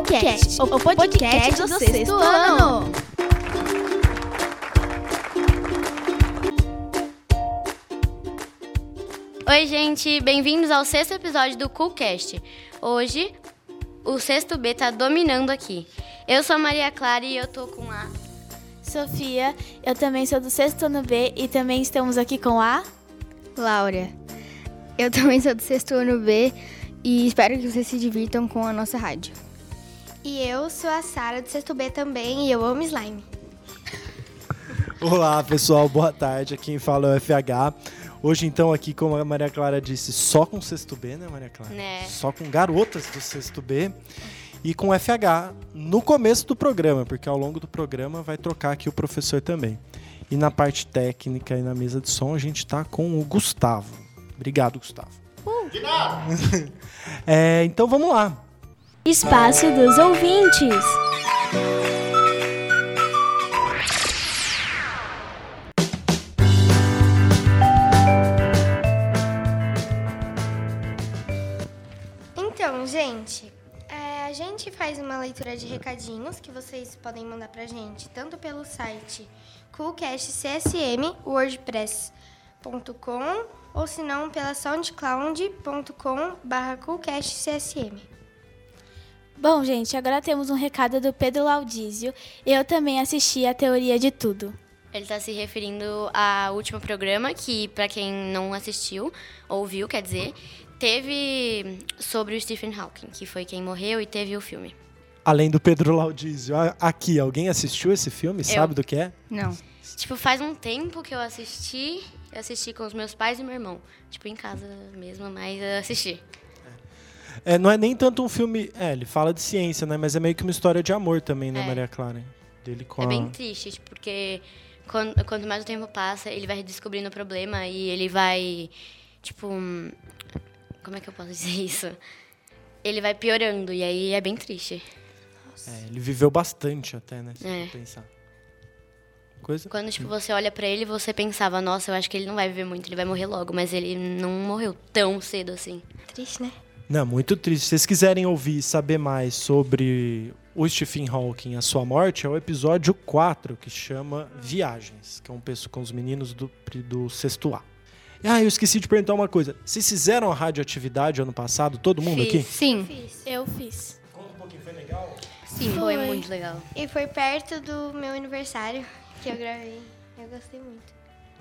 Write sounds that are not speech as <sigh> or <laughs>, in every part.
O podcast do sexto ano. Oi, gente, bem-vindos ao sexto episódio do Coolcast. Hoje, o sexto B tá dominando aqui. Eu sou a Maria Clara e eu tô com a Sofia, eu também sou do sexto ano B e também estamos aqui com a Laura. Eu também sou do sexto ano B e espero que vocês se divirtam com a nossa rádio. E eu sou a Sara do sexto B também e eu amo slime. Olá, pessoal, boa tarde. Quem fala é o FH. Hoje, então, aqui, como a Maria Clara disse, só com sexto B, né, Maria Clara? Né. Só com garotas do sexto B e com FH no começo do programa, porque ao longo do programa vai trocar aqui o professor também. E na parte técnica e na mesa de som a gente tá com o Gustavo. Obrigado, Gustavo. De nada! <laughs> é, então vamos lá. Espaço dos ouvintes. Então, gente, é, a gente faz uma leitura de recadinhos que vocês podem mandar pra gente, tanto pelo site coolcastcsm, wordpress.com, ou se não pela soundcloud.com barra coolcastcsm. Bom, gente, agora temos um recado do Pedro Laudísio. Eu também assisti a Teoria de Tudo. Ele tá se referindo ao último programa, que pra quem não assistiu, ouviu, quer dizer, teve sobre o Stephen Hawking, que foi quem morreu e teve o filme. Além do Pedro Laudísio, a- aqui, alguém assistiu esse filme? Sabe do que é? Não. Tipo, faz um tempo que eu assisti, eu assisti com os meus pais e meu irmão. Tipo, em casa mesmo, mas eu assisti. É, não é nem tanto um filme. É, ele fala de ciência, né? Mas é meio que uma história de amor também, né, É. Maria Clara? Dele com É a- bem triste, tipo, porque quando, quanto mais o tempo passa, ele vai descobrindo o problema e ele vai, tipo, como é que eu posso dizer <laughs> isso? Ele vai piorando e aí é bem triste. É, ele viveu bastante até, né? Se É. for pensar. Coisa. Quando, tipo, você olha pra ele, você pensava, nossa, eu acho que ele não vai viver muito, ele vai morrer logo, mas ele não morreu tão cedo assim. Triste, né? Não, muito triste. Se vocês quiserem ouvir e saber mais sobre o Stephen Hawking e a sua morte, é o episódio 4, que chama Viagens, que é um peço com os meninos do, do sexto A. Ah, eu esqueci de perguntar uma coisa. Vocês fizeram a radioatividade ano passado, todo mundo aqui? Sim. Eu fiz. Conta um pouquinho, foi legal? Sim, foi muito legal. E foi perto do meu aniversário que eu gravei. Eu gostei muito.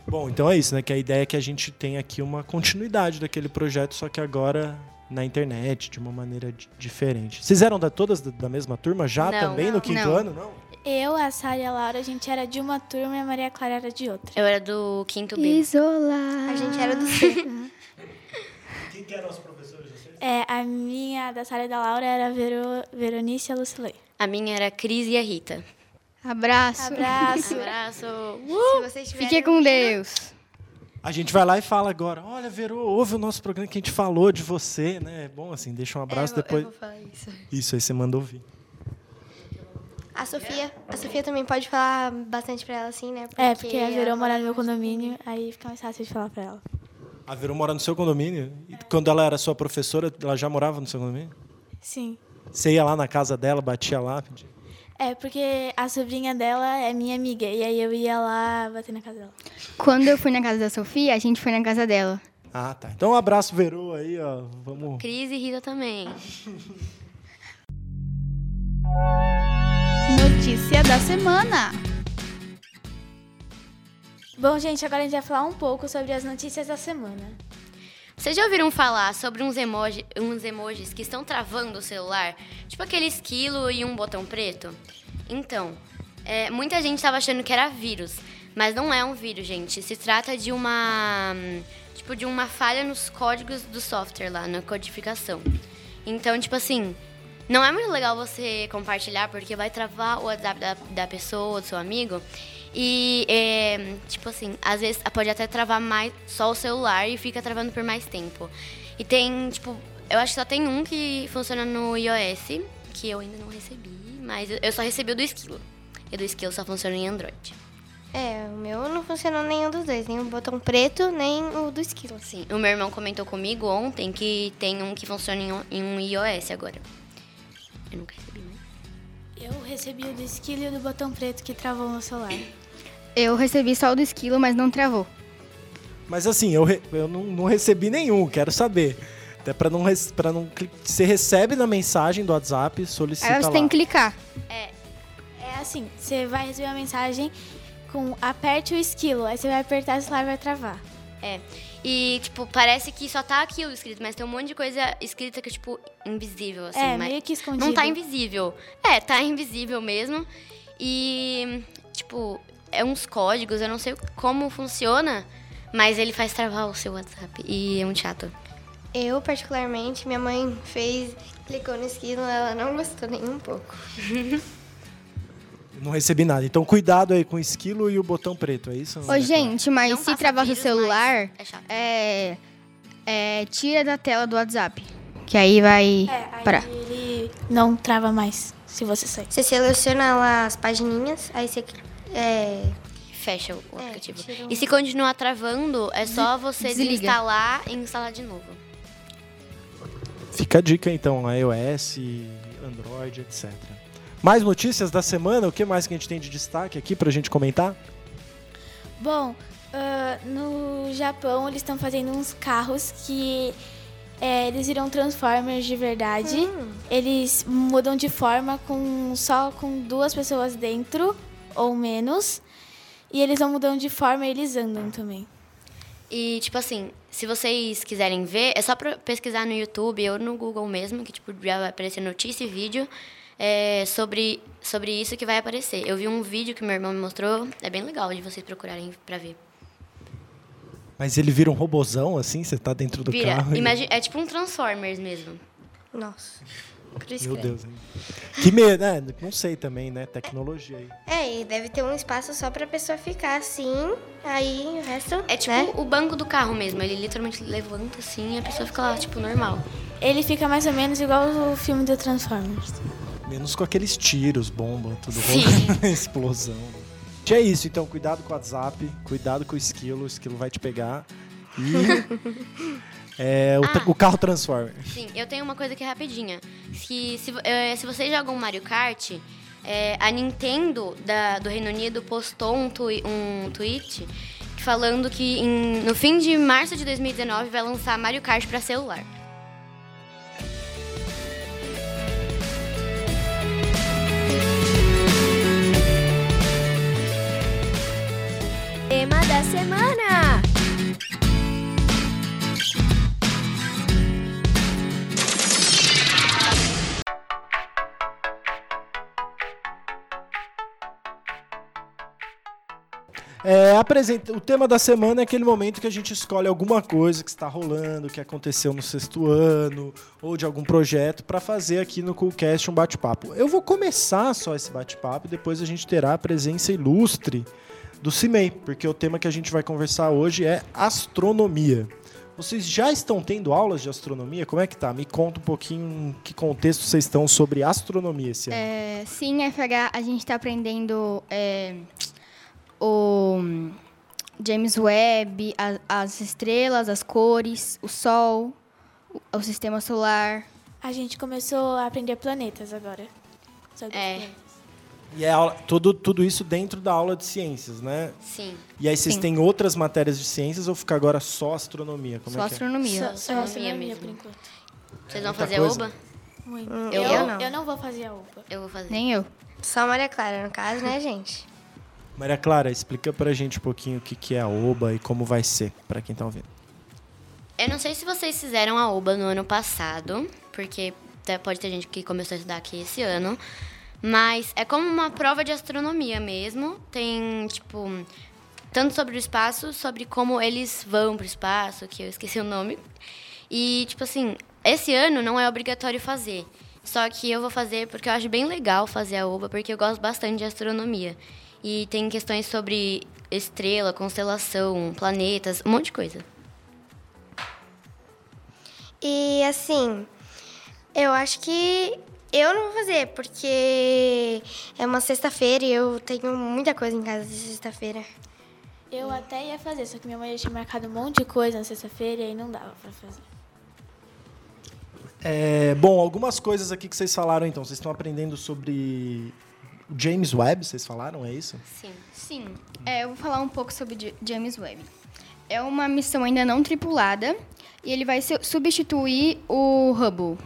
Bom, então é isso, né? Que a ideia é que a gente tenha aqui uma continuidade daquele projeto, só que agora na internet, de uma maneira di- diferente. Vocês eram da, todas da, da mesma turma já Não. também no Não. quinto Não. ano? Não? Eu, a Sara e a Laura, a gente era de uma turma e a Maria Clara era de outra. Eu era do quinto B. Isolar. A gente era do C. <laughs> Quem que eram os professores? É, a minha, da Sara e da Laura, era a Vero, Veronice e a Lucilei. A minha era a Cris e a Rita. Abraço. Abraço. <laughs> Abraço! Se vocês Fique com Deus. A gente vai lá e fala agora, olha, Verô, ouve o nosso programa que a gente falou de você, né? É bom assim, deixa um abraço É, eu depois. Eu vou falar isso. Isso, aí você manda ouvir. A Sofia, a Sofia também pode falar bastante pra ela, assim, né? É, porque a Verô ela mora no meu condomínio, aí fica mais fácil de falar pra ela. A Verô mora no seu condomínio? E quando ela era sua professora, ela já morava no seu condomínio? Sim. Você ia lá na casa dela, batia lá, pedia. É, porque a sobrinha dela é minha amiga, e aí eu ia lá bater na casa dela. Quando eu fui na casa da Sofia, a gente foi na casa dela. Ah, tá. Então um abraço, Verô, aí, ó. Vamos. Cris e Rita também. <laughs> Notícia da semana. Bom, gente, agora a gente vai falar um pouco sobre as notícias da semana. Vocês já ouviram falar sobre uns, emoji, uns emojis que estão travando o celular? Tipo aquele esquilo e um botão preto? Então, é, muita gente estava achando que era vírus, mas não é um vírus, gente. Se trata de uma. Tipo, de uma falha nos códigos do software lá, na codificação. Então, tipo assim, não é muito legal você compartilhar porque vai travar o WhatsApp da, da pessoa, do seu amigo. E, é, tipo assim, às vezes pode até travar mais só o celular e fica travando por mais tempo. E tem, tipo, eu acho que só tem um que funciona no iOS, que eu ainda não recebi, mas eu só recebi o do Esquilo. E do Esquilo só funciona em Android. É, o meu não funcionou nenhum dos dois, nem o botão preto, nem o do esquilo. Sim, o meu irmão comentou comigo ontem que tem um que funciona em um- em um iOS agora. Eu nunca? Eu recebi o do esquilo e o do botão preto que travou no celular. Eu recebi só o do esquilo, mas não travou. Mas assim, eu, re- eu não, não recebi nenhum, quero saber. Até pra não, pra não. Você recebe na mensagem do WhatsApp, solicita Aí você lá. tem que clicar. É assim, você vai receber uma mensagem com aperte o esquilo, aí você vai apertar o celular e vai travar. É. E, tipo, parece que só tá aquilo escrito, mas tem um monte de coisa escrita que é, tipo, invisível, assim. é, mas meio que escondido. Não tá invisível. É, tá <laughs> invisível mesmo. E, tipo, é uns códigos, eu não sei como funciona, mas ele faz travar o seu WhatsApp. E é muito chato. Eu, particularmente, minha mãe fez, clicou no esquilo, ela não gostou nem um pouco. Não recebi nada. Então cuidado aí com o esquilo e o botão preto, é isso? Ô, gente, mas Não se travar seu vírus, celular, é é, é, tira da tela do WhatsApp. Que aí vai É, aí parar. ele não trava mais se você sair. Você seleciona lá as pagininhas, aí você é, Fecha o É, aplicativo. um- E se continuar travando, é só você desliga. desinstalar e instalar de novo. Fica a dica então, iOS, Android, etc. Mais notícias da semana? O que mais que a gente tem de destaque aqui pra gente comentar? Bom, ah, no Japão eles estão fazendo uns carros que é, eles viram Transformers de verdade. Hum. Eles mudam de forma com só com duas pessoas dentro ou menos. E eles vão mudando de forma e eles andam também. E, tipo assim, se vocês quiserem ver, é só pesquisar no YouTube ou no Google mesmo, que, tipo, já vai aparecer notícia e vídeo é, sobre, sobre isso que vai aparecer. Eu vi um vídeo que meu irmão me mostrou, é bem legal de vocês procurarem pra ver. Mas ele vira um robozão, assim, você tá dentro do Vira, carro. e- imagi- é tipo um Transformers mesmo. Nossa. Cruz Meu. Deus. hein? Que medo, né? Não sei também, né? Tecnologia aí. É, e deve ter um espaço só pra pessoa ficar assim, aí o resto. É tipo né? o banco do carro mesmo, ele literalmente levanta assim e a pessoa fica lá, tipo, normal. Ele fica mais ou menos igual o filme do Transformers. Menos com aqueles tiros, bomba, tudo Sim. <laughs> rolando, explosão. É isso, então cuidado com o WhatsApp, cuidado com o esquilo, o esquilo vai te pegar. E <laughs> é, o, Ah. o carro transforma. Sim, eu tenho uma coisa aqui rapidinha. Se, se, vo- eh, se vocês jogam Mario Kart, eh, a Nintendo da- do Reino Unido postou um, tui- um tweet falando que em- no fim de março de 2019 vai lançar Mario Kart para celular. Tema da semana. É, apresenta, o tema da semana é aquele momento que a gente escolhe alguma coisa que está rolando, que aconteceu no sexto ano, ou de algum projeto, para fazer aqui no Coolcast um bate-papo. Eu vou começar só esse bate-papo e depois a gente terá a presença ilustre do CIMEI, porque o tema que a gente vai conversar hoje é astronomia. Vocês já estão tendo aulas de astronomia? Como é que tá? Me conta um pouquinho em que contexto vocês estão sobre astronomia esse ano. É, sim, FH, a gente está aprendendo é, o James Webb, a- as estrelas, as cores, o Sol, o, o sistema solar. A gente começou a aprender planetas agora. Sobre É. planetas. E é aula, tudo, tudo isso dentro da aula de ciências, né? Sim. E aí vocês Sim. têm outras matérias de ciências ou fica agora só astronomia? Como só é que é? astronomia. Só, só astronomia astronomia mesmo. por enquanto. Vocês vão fazer coisa. oba? Muito. Hum, eu, eu não. eu não vou fazer a UPA. Eu vou fazer. Nem eu. Só Maria Clara, no caso, né, gente? Maria Clara, explica pra gente um pouquinho o que, que é a OBA e como vai ser, pra quem tá ouvindo. Eu não sei se vocês fizeram a OBA no ano passado, porque até pode ter gente que começou a estudar aqui esse ano. Mas é como uma prova de astronomia mesmo. Tem, tipo, tanto sobre o espaço, sobre como eles vão pro espaço, que eu esqueci o nome. E, tipo assim, esse ano não é obrigatório fazer. Só que eu vou fazer porque eu acho bem legal fazer a OBA, porque eu gosto bastante de astronomia. E tem questões sobre estrela, constelação, planetas, um monte de coisa. E assim, eu acho que eu não vou fazer, porque é uma sexta-feira e eu tenho muita coisa em casa de sexta-feira. Eu até ia fazer, só que minha mãe tinha marcado um monte de coisa na sexta-feira e aí não dava pra fazer. É, bom, algumas coisas aqui que vocês falaram então. Vocês estão aprendendo sobre o James Webb, vocês falaram, é isso? Sim. Sim, é, eu vou falar um pouco sobre James Webb. É uma missão ainda não tripulada e ele vai su- substituir o Hubble.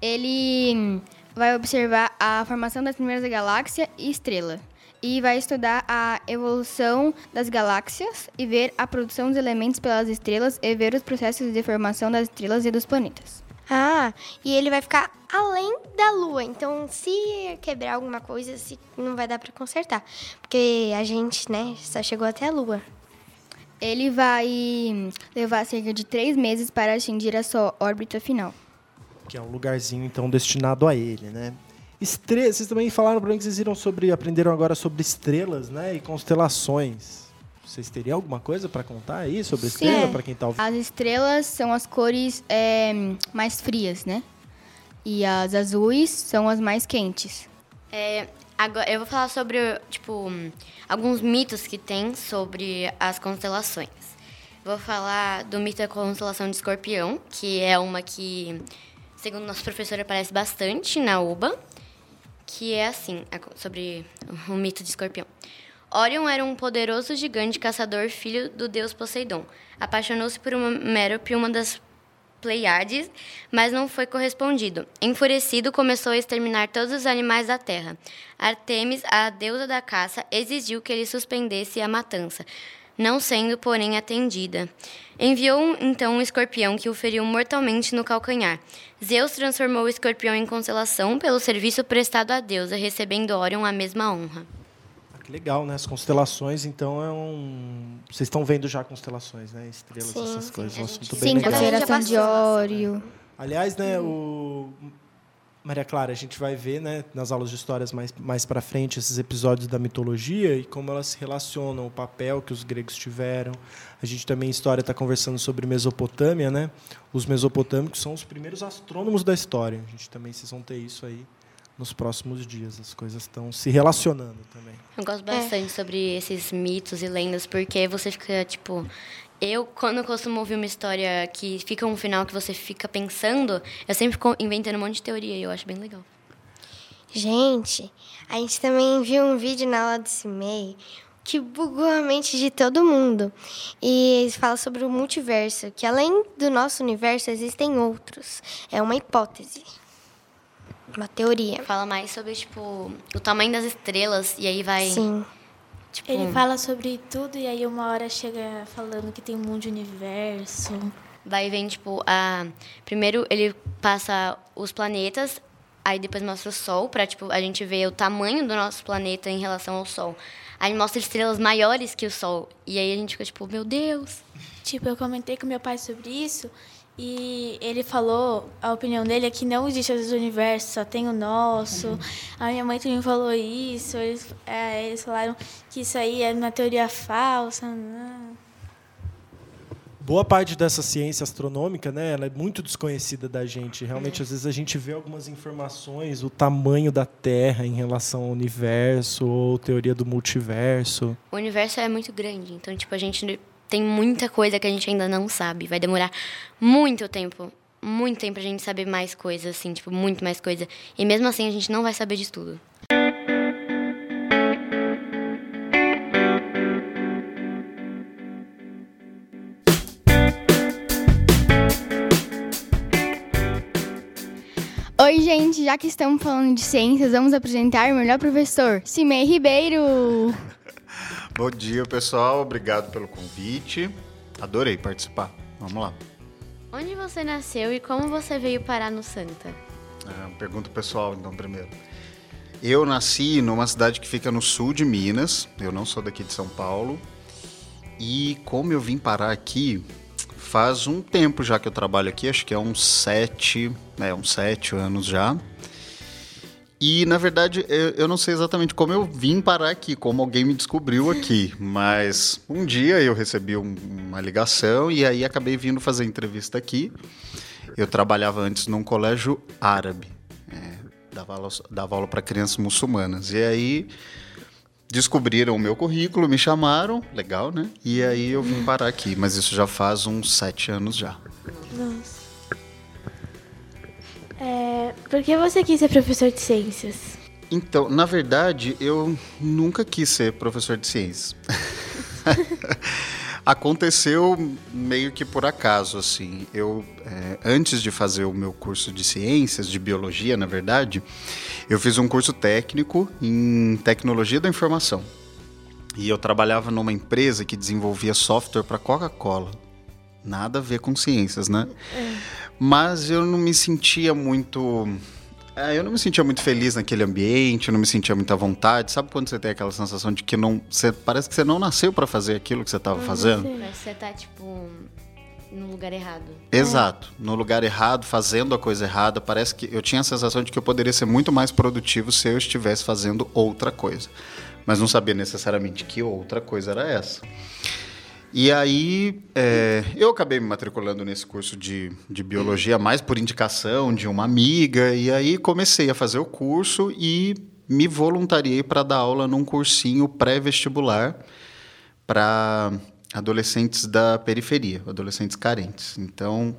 Ele vai observar a formação das primeiras galáxias e estrela e vai estudar a evolução das galáxias e ver a produção dos elementos pelas estrelas e ver os processos de formação das estrelas e dos planetas. Ah, e ele vai ficar além da Lua. Então, se quebrar alguma coisa, se não vai dar pra consertar. Porque a gente, né, só chegou até a Lua. Ele vai levar cerca de três meses para atingir a sua órbita final. Que é um lugarzinho então destinado a ele, né? Estre... Vocês também falaram para mim que vocês viram sobre, aprenderam agora sobre estrelas, né? E constelações. Vocês teriam alguma coisa para contar aí sobre Sim. estrela para quem tá ouvindo? As estrelas são as cores é, mais frias, né? E as azuis são as mais quentes. É, agora, eu vou falar sobre, tipo, alguns mitos que tem sobre as constelações. Vou falar do mito da constelação de escorpião, que é uma que, segundo nossa professora, aparece bastante na UBA, que é assim, co- sobre o mito de escorpião. Orion era um poderoso gigante caçador, filho do deus Poseidon. Apaixonou-se por uma Mérope, uma das Pleiades, mas não foi correspondido. Enfurecido, começou a exterminar todos os animais da terra. Artemis, a deusa da caça, exigiu que ele suspendesse a matança, não sendo, porém, atendida. Enviou então um escorpião que o feriu mortalmente no calcanhar. Zeus transformou o escorpião em constelação pelo serviço prestado à deusa, recebendo Orion a mesma honra. Ah, que legal, né? As constelações, então, é um. Vocês estão vendo já constelações, né? Estrelas, Sim, essas sim, coisas. a Um gente- assunto bem Sim, legal. Um já consideração de. Ório. Aliás, né, o Maria Clara, a gente vai ver, né, nas aulas de histórias mais mais para frente esses episódios da mitologia e como elas se relacionam, o papel que os gregos tiveram. A gente também em história está conversando sobre Mesopotâmia, né? Os mesopotâmicos são os primeiros astrônomos da história. A gente também vocês vão ter isso aí nos próximos dias. As coisas estão se relacionando também. Eu gosto bastante sobre esses mitos e lendas, porque você fica, tipo. Eu, quando eu costumo ouvir uma história que fica um final que você fica pensando, eu sempre fico inventando um monte de teoria e eu acho bem legal. Gente, a gente também viu um vídeo na aula de CIMEI que bugou a mente de todo mundo. E eles falam sobre o multiverso, que além do nosso universo existem outros. É uma hipótese. Uma teoria. Fala mais sobre, tipo, o tamanho das estrelas e aí vai. Sim. Tipo, Ele fala sobre tudo e aí uma hora chega falando que tem um mundo de universo. Vai vem, tipo, a. Primeiro ele passa os planetas, aí depois mostra o Sol, pra, tipo, a gente ver o tamanho do nosso planeta em relação ao Sol. Aí mostra estrelas maiores que o Sol. E aí a gente fica, tipo, meu Deus. Tipo, eu comentei com meu pai sobre isso e ele falou, a opinião dele é que não existe outros universos, só tem o nosso. A minha mãe também falou isso, eles, é, eles falaram que isso aí é uma teoria falsa. Não. Boa parte dessa ciência astronômica, né, ela é muito desconhecida da gente. Realmente, às vezes a gente vê algumas informações, o tamanho da Terra em relação ao universo ou teoria do multiverso. O universo é muito grande, então, tipo, a gente tem muita coisa que a gente ainda não sabe. Vai demorar muito tempo, muito tempo pra gente saber mais coisas, assim, tipo, muito mais coisa. E mesmo assim a gente não vai saber de tudo. Oi, gente, já que estamos falando de ciências, vamos apresentar o melhor professor, Cimei Ribeiro. Bom dia, pessoal. Obrigado pelo convite. Adorei participar. Vamos lá. Onde você nasceu e como você veio parar no Santa? Ah, pergunta pessoal, então, primeiro. Eu nasci numa cidade que fica no sul de Minas. Eu não sou daqui de São Paulo. E como eu vim parar aqui, faz um tempo já que eu trabalho aqui, acho que é uns sete, é, uns sete anos já. E, na verdade, eu, eu não sei exatamente como eu vim parar aqui, como alguém me descobriu aqui. Mas um dia eu recebi um- uma ligação e aí acabei vindo fazer entrevista aqui. Eu trabalhava antes num colégio árabe. é, dava aula, dava aula para crianças muçulmanas. E aí descobriram o meu currículo, me chamaram, legal, né? E aí eu vim parar aqui. Mas isso já faz uns sete anos já. Nossa. Por que você quis ser professor de ciências? Então, na verdade, eu nunca quis ser professor de ciências. <laughs> Aconteceu meio que por acaso, assim. Eu, é, antes de fazer o meu curso de ciências, de biologia, na verdade, eu fiz um curso técnico em tecnologia da informação. E eu trabalhava numa empresa que desenvolvia software para Coca-Cola. Nada a ver com ciências, né? É. Mas eu não me sentia muito é, eu não me sentia muito feliz naquele ambiente, eu não me sentia muita vontade. Sabe quando você tem aquela sensação de que não. Você, parece que você não nasceu para fazer aquilo que você estava fazendo? Parece que você tá, tipo, no lugar errado. Exato, no lugar errado, fazendo a coisa errada. Parece que eu tinha a sensação de que eu poderia ser muito mais produtivo se eu estivesse fazendo outra coisa. Mas não sabia necessariamente que outra coisa era essa. E aí é, eu acabei me matriculando nesse curso de, de biologia mais por indicação de uma amiga. E aí comecei a fazer o curso e me voluntariei para dar aula num cursinho pré-vestibular para adolescentes da periferia, adolescentes carentes. Então,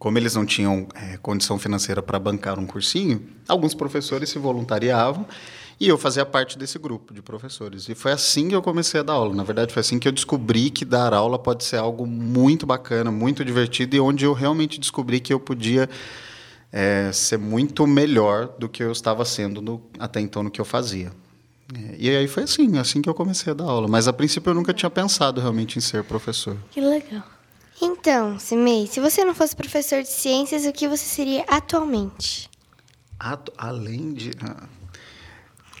como eles não tinham é, condição financeira para bancar um cursinho, alguns professores se voluntariavam e eu fazia parte desse grupo de professores. E foi assim que eu comecei a dar aula. Na verdade, foi assim que eu descobri que dar aula pode ser algo muito bacana, muito divertido e onde eu realmente descobri que eu podia é, ser muito melhor do que eu estava sendo no, até então no que eu fazia. É, e aí foi assim, assim que eu comecei a dar aula. Mas a princípio eu nunca tinha pensado realmente em ser professor. Que legal. Então, Simei, se você não fosse professor de ciências, o que você seria atualmente? Atu além de. Ah.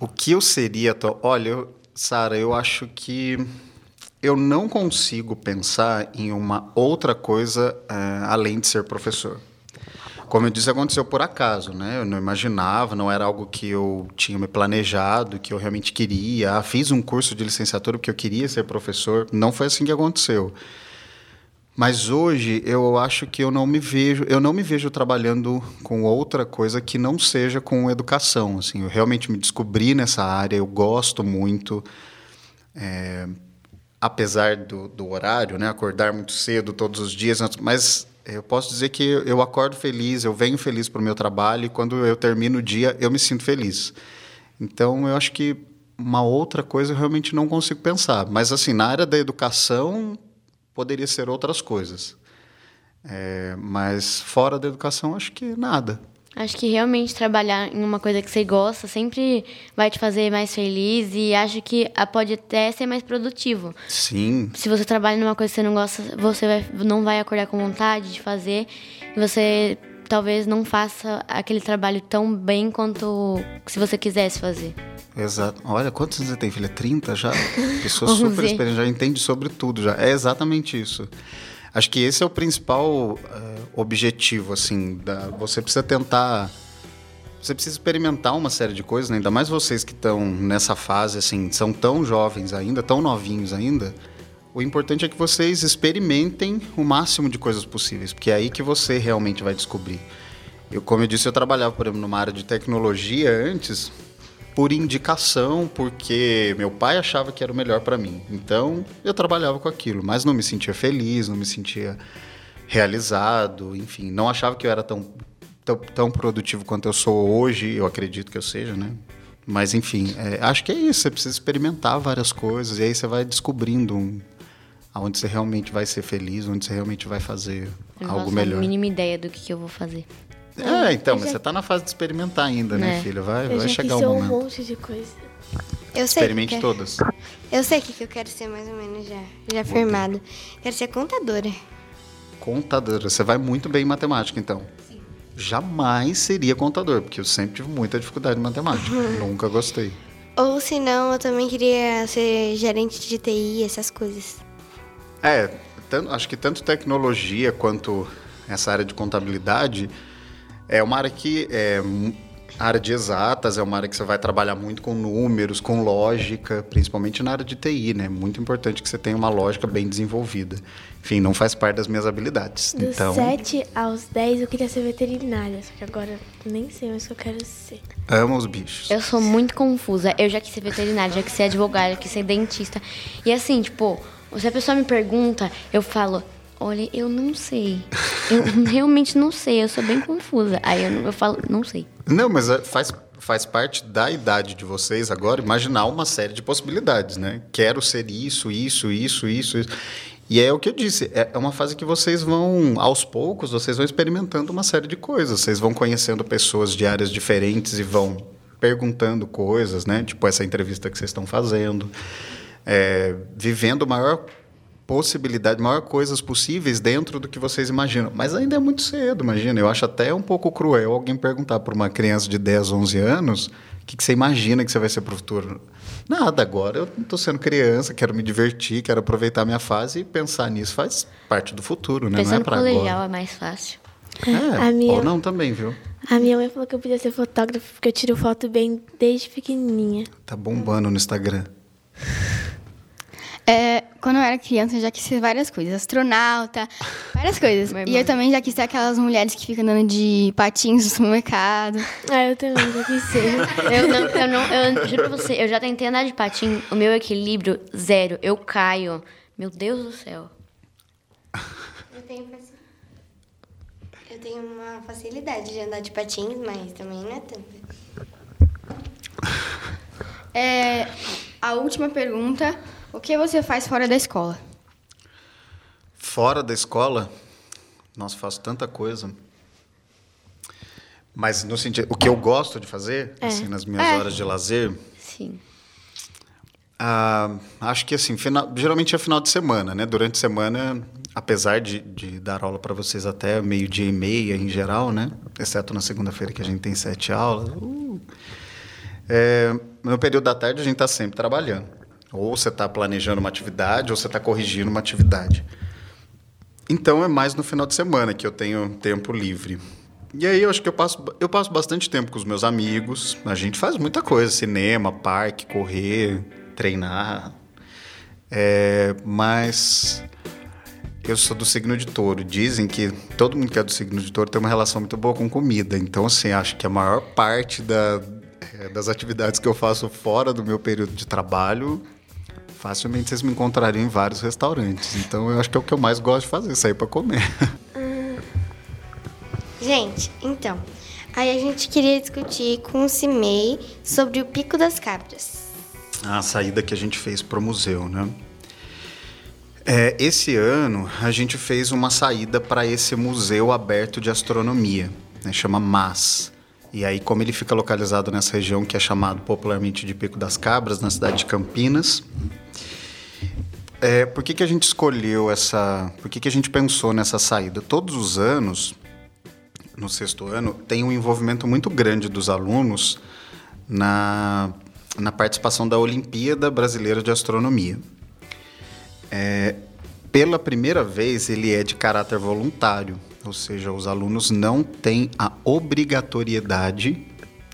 O que eu seria. Olha, Sara, eu acho que eu não consigo pensar em uma outra coisa uh, além de ser professor. Como eu disse, aconteceu por acaso, né? Eu não imaginava, não era algo que eu tinha me planejado, que eu realmente queria. Ah, fiz um curso de licenciatura porque eu queria ser professor. Não foi assim que aconteceu. Mas hoje eu acho que eu não me vejo, eu não me vejo trabalhando com outra coisa que não seja com educação. Assim, eu realmente me descobri nessa área, eu gosto muito. É, apesar do, do horário, né, acordar muito cedo todos os dias, mas eu posso dizer que eu acordo feliz, eu venho feliz para o meu trabalho e quando eu termino o dia eu me sinto feliz. Então eu acho que uma outra coisa eu realmente não consigo pensar. Mas assim na área da educação poderia ser outras coisas. É, mas fora da educação, acho que nada. Acho que realmente trabalhar em uma coisa que você gosta sempre vai te fazer mais feliz e acho que pode até ser mais produtivo. Sim. Se você trabalha numa coisa que você não gosta, você vai, não vai acordar com vontade de fazer e você talvez não faça aquele trabalho tão bem quanto se você quisesse fazer. Exato. Olha, quantos anos você tem, filha? 30 já? <laughs> Pessoa super experiente, já entende sobre tudo já. É exatamente isso. Acho que esse é o principal uh, objetivo, assim. Da, você precisa tentar... Você precisa experimentar uma série de coisas, né? ainda mais vocês que estão nessa fase, assim, são tão jovens ainda, tão novinhos ainda. O importante é que vocês experimentem o máximo de coisas possíveis, porque é aí que você realmente vai descobrir. Eu, como eu disse, eu trabalhava, por exemplo, numa área de tecnologia antes, por indicação, porque meu pai achava que era o melhor para mim. Então, eu trabalhava com aquilo, mas não me sentia feliz, não me sentia realizado, enfim, não achava que eu era tão, tão, tão produtivo quanto eu sou hoje, eu acredito que eu seja, né? Mas, enfim, é, acho que é isso, você precisa experimentar várias coisas e aí você vai descobrindo um, aonde você realmente vai ser feliz, onde você realmente vai fazer eu algo melhor. Eu não a mínima ideia do que, que eu vou fazer. É, então, mas já... você tá na fase de experimentar ainda, né, é. filha? Vai, eu vai chegar o momento. um monte de coisa. Eu sei Experimente que todas. Eu sei o que, que eu quero ser mais ou menos já, já firmado. Quero ser contadora. Contadora. Você vai muito bem em matemática, então. Sim. Jamais seria contador, porque eu sempre tive muita dificuldade em matemática. <laughs> Nunca gostei. Ou se não, eu também queria ser gerente de TI, essas coisas. É, tanto, acho que tanto tecnologia quanto essa área de contabilidade é uma área que é área de exatas, é uma área que você vai trabalhar muito com números, com lógica, principalmente na área de TI, né? Muito importante que você tenha uma lógica bem desenvolvida. Enfim, não faz parte das minhas habilidades. Dos então... 7 aos 10 eu queria ser veterinária, só que agora nem sei mais o que eu quero ser. Amo os bichos. Eu sou muito confusa. Eu já quis ser veterinária, já quis ser advogada, já quis ser dentista. E assim, tipo, se a pessoa me pergunta, eu falo, olha, eu não sei. Eu <laughs> realmente não sei, eu sou bem confusa. Aí eu, eu falo, não sei. Não, mas é, faz, faz parte da idade de vocês agora imaginar uma série de possibilidades, né? Quero ser isso, isso, isso, isso, isso. E é o que eu disse, é é uma fase que vocês vão, aos poucos, vocês vão experimentando uma série de coisas. Vocês vão conhecendo pessoas de áreas diferentes e vão perguntando coisas, né? Tipo essa entrevista que vocês estão fazendo. É, vivendo maior possibilidade, maior coisas possíveis dentro do que vocês imaginam. Mas ainda é muito cedo, imagina. Eu acho até um pouco cruel alguém perguntar para uma criança de 10, 11 anos o que, que você imagina que você vai ser para o futuro. Nada, agora eu estou sendo criança, quero me divertir, quero aproveitar a minha fase e pensar nisso faz parte do futuro, né? Pensando não é para colegial agora. é mais fácil. É, A minha- Ou não também, viu? A minha mãe falou que eu podia ser fotógrafa porque eu tiro foto bem desde pequenininha. Tá bombando no Instagram. É, quando eu era criança, eu já quis ser várias coisas. Astronauta, <laughs> várias coisas. E eu também já quis ser aquelas mulheres que ficam andando de patins no supermercado. Ah, eu também já quis ser. Eu não, eu não, eu juro pra você, eu já tentei andar de patim, o meu equilíbrio, zero. Eu caio. Meu Deus do céu. Eu tenho, eu tenho uma facilidade de andar de patins, mas também não é tanto. É, a última pergunta: o que você faz fora da escola? Fora da escola, nossa, faço tanta coisa. Mas no sentido, o que eu gosto de fazer, assim, nas minhas É. horas de lazer, Sim. ah, acho que assim, final- geralmente é final de semana, né? Durante a semana, apesar de, de dar aula para vocês até meio-dia e meia em geral, né? Exceto na segunda-feira que a gente tem sete aulas. uh, é, no período da tarde a gente está sempre trabalhando. Ou você está planejando uma atividade, ou você está corrigindo uma atividade. Então é mais no final de semana que eu tenho tempo livre. E aí eu acho que eu passo, eu passo bastante tempo com os meus amigos. A gente faz muita coisa: cinema, parque, correr, treinar. É, mas eu sou do signo de touro. Dizem que todo mundo que é do signo de touro tem uma relação muito boa com comida. Então, assim, acho que a maior parte da- é, das atividades que eu faço fora do meu período de trabalho, facilmente vocês me encontrariam em vários restaurantes. Então, eu acho que é o que eu mais gosto de fazer, sair para comer. Gente, então, aí a gente queria discutir com o Cimei sobre o Pico das Cabras. a saída que a gente fez para o museu, né? É, esse ano a gente fez uma saída para esse museu aberto de astronomia, né? chama MAS. E aí, como ele fica localizado nessa região que é chamado popularmente de Pico das Cabras, na cidade de Campinas, é, por que, que a gente escolheu essa. Por que, que a gente pensou nessa saída? Todos os anos, no sexto ano, tem um envolvimento muito grande dos alunos na, na participação da Olimpíada Brasileira de Astronomia. É, pela primeira vez, ele é de caráter voluntário, ou seja, os alunos não têm a obrigatoriedade,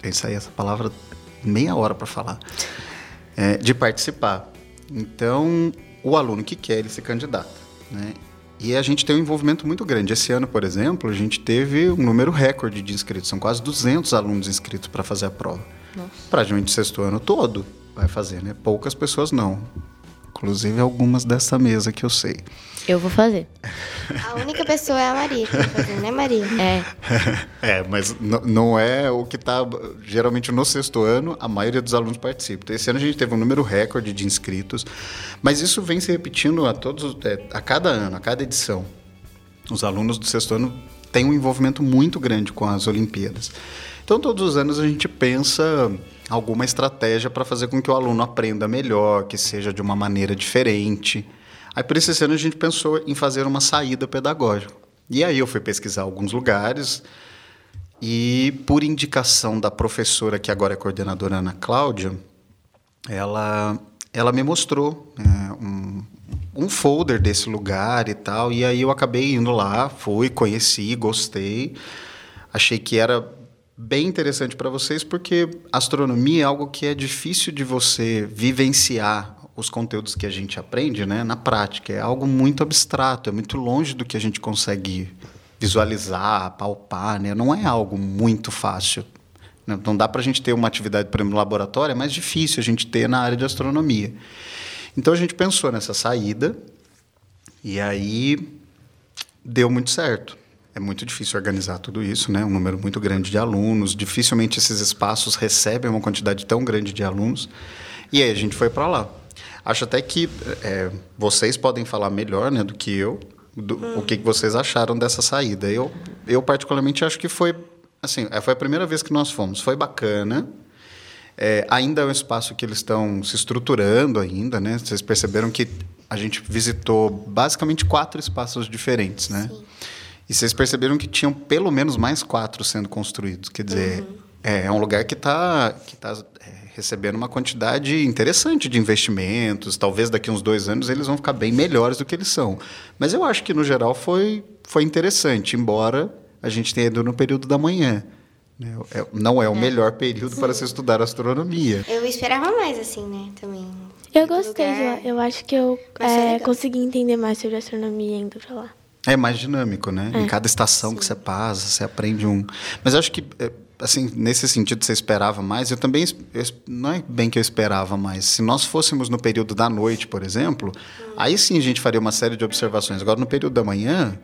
isso aí, essa palavra, meia hora para falar, é, de participar. Então, o aluno que quer, ele se candidata. Né? E a gente tem um envolvimento muito grande. Esse ano, por exemplo, a gente teve um número recorde de inscritos. São quase 200 alunos inscritos para fazer a prova. Praticamente o sexto ano todo vai fazer, né? Poucas pessoas não. Inclusive algumas dessa mesa que eu sei. Eu vou fazer. A única pessoa é a Maria que vai fazer, né, Maria? É. É, mas não é o que está. Geralmente no sexto ano, a maioria dos alunos participa. Então, Esse ano a gente teve um número recorde de inscritos, mas isso vem se repetindo a todos, é, a cada ano, a cada edição. Os alunos do sexto ano têm um envolvimento muito grande com as Olimpíadas. Então, todos os anos a gente pensa alguma estratégia para fazer com que o aluno aprenda melhor, que seja de uma maneira diferente. Aí, por esse ano a gente pensou em fazer uma saída pedagógica. E aí eu fui pesquisar alguns lugares e, por indicação da professora, que agora é coordenadora, Ana Cláudia, ela, ela me mostrou é, um, um folder desse lugar e tal. E aí eu acabei indo lá, fui, conheci, gostei. Achei que era bem interessante para vocês, porque astronomia é algo que é difícil de você vivenciar os conteúdos que a gente aprende né, na prática. É algo muito abstrato, é muito longe do que a gente consegue visualizar, palpar. Né? Não é algo muito fácil. Não não dá para a gente ter uma atividade, por exemplo, no laboratório, é mais difícil a gente ter na área de astronomia. Então a gente pensou nessa saída e aí deu muito certo. é muito difícil organizar tudo isso, né? Um número muito grande de alunos, dificilmente esses espaços recebem uma quantidade tão grande de alunos. E aí a gente foi para lá. Acho até que é, vocês podem falar melhor, né, do que eu, do, hum. o que, que vocês acharam dessa saída. Eu, eu particularmente acho que foi, assim, é, foi a primeira vez que nós fomos. Foi bacana. É, ainda é um espaço que eles estão se estruturando ainda, né? Vocês perceberam que a gente visitou basicamente quatro espaços diferentes, né? Sim. E vocês perceberam que tinham pelo menos mais quatro sendo construídos. Quer dizer, uhum. é, é, um lugar que está que tá, é, recebendo uma quantidade interessante de investimentos. Talvez daqui a uns dois anos eles vão ficar bem melhores do que eles são. Mas eu acho que, no geral, foi, foi interessante, embora a gente tenha ido no período da manhã. Né? É, não é o é. melhor período Sim. para se estudar astronomia. Eu esperava mais, assim, né? Também. Eu gostei lá. Eu acho que eu é, consegui entender mais sobre astronomia indo para lá. É mais dinâmico, né? É. Em cada estação Sim. que você passa, você aprende um. Mas eu acho que, é, assim, nesse sentido, você esperava mais. Eu também. Eu, não é bem que eu esperava mais. Se nós fôssemos no período da noite, por exemplo, hum. aí sim a gente faria uma série de observações. Agora, no período da manhã.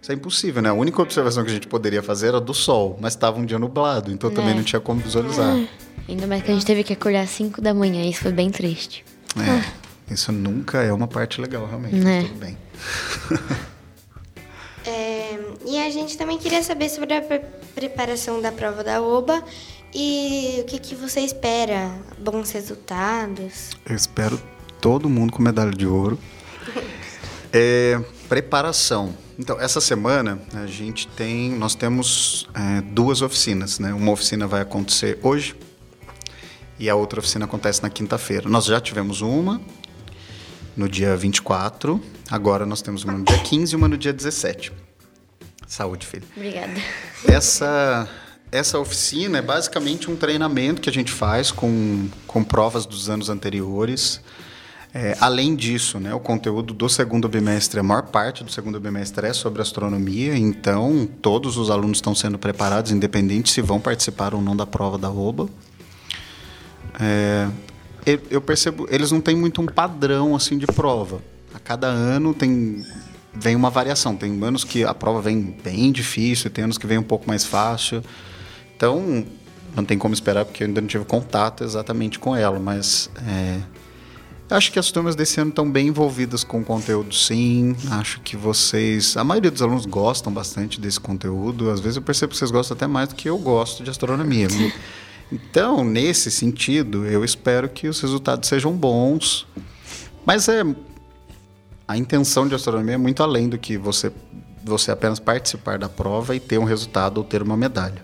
Isso é impossível, né? A única observação que a gente poderia fazer era do sol, mas estava um dia nublado, então também é. não tinha como visualizar. É. Ainda mais que a gente teve que acordar às 5 da manhã, isso foi bem triste. É, isso nunca é uma parte legal, realmente. É. Tudo bem. <laughs> É, e a gente também queria saber sobre a pre preparação da prova da OBA e o que, que você espera? Bons resultados? Eu espero todo mundo com medalha de ouro. é, preparação. Então, essa semana a gente tem, nós temos é, duas oficinas, né? Uma oficina vai acontecer hoje e a outra oficina acontece na quinta-feira. Nós já tivemos uma no dia 24, agora nós temos uma no dia 15 e uma no dia 17. Saúde, filho. Obrigada. Essa, essa oficina é basicamente um treinamento que a gente faz com, com provas dos anos anteriores. É, além disso, né, o conteúdo do segundo bimestre, a maior parte do segundo bimestre é sobre astronomia, então todos os alunos estão sendo preparados, independente se vão participar ou não da prova da OBA. É, eu percebo, eles não têm muito um padrão assim de prova. A cada ano tem vem uma variação. Tem anos que a prova vem bem difícil, tem anos que vem um pouco mais fácil. Então, não tem como esperar porque eu ainda não tive contato exatamente com ela, mas é, acho que as turmas desse ano estão bem envolvidas com o conteúdo, sim. Acho que vocês, a maioria dos alunos gostam bastante desse conteúdo. Às vezes eu percebo que vocês gostam até mais do que eu gosto de astronomia. Então, nesse sentido, eu espero que os resultados sejam bons. Mas é a intenção de astronomia é muito além do que você você apenas participar da prova e ter um resultado ou ter uma medalha.